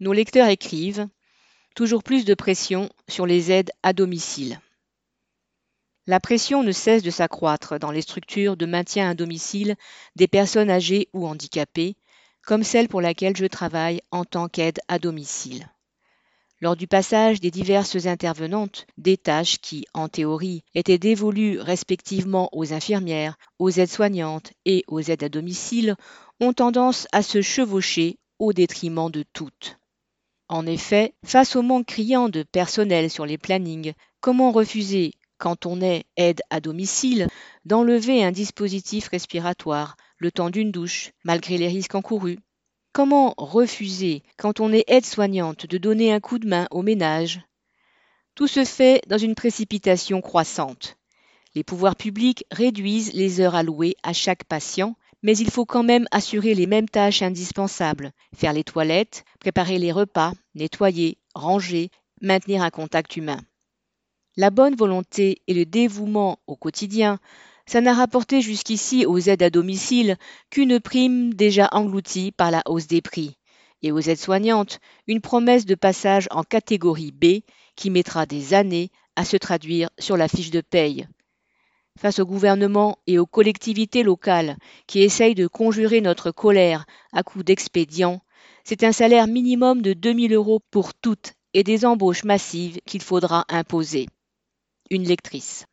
Nos lecteurs écrivent Toujours plus de pression sur les aides à domicile. La pression ne cesse de s'accroître dans les structures de maintien à domicile des personnes âgées ou handicapées, comme celle pour laquelle je travaille en tant qu'aide à domicile. Lors du passage des diverses intervenantes, des tâches qui, en théorie, étaient dévolues respectivement aux infirmières, aux aides-soignantes et aux aides à domicile, ont tendance à se chevaucher au détriment de toutes. En effet, face au manque criant de personnel sur les plannings, comment refuser, quand on est aide à domicile, d'enlever un dispositif respiratoire le temps d'une douche, malgré les risques encourus? Comment refuser, quand on est aide-soignante, de donner un coup de main au ménage? Tout se fait dans une précipitation croissante. Les pouvoirs publics réduisent les heures allouées à chaque patient, mais il faut quand même assurer les mêmes tâches indispensables, faire les toilettes, préparer les repas, nettoyer, ranger, maintenir un contact humain. La bonne volonté et le dévouement au quotidien ça n'a rapporté jusqu'ici aux aides à domicile qu'une prime déjà engloutie par la hausse des prix, et aux aides-soignantes une promesse de passage en catégorie B qui mettra des années à se traduire sur la fiche de paye. Face au gouvernement et aux collectivités locales qui essayent de conjurer notre colère à coups d'expédients, c'est un salaire minimum de 2000 euros pour toutes et des embauches massives qu'il faudra imposer. Une lectrice.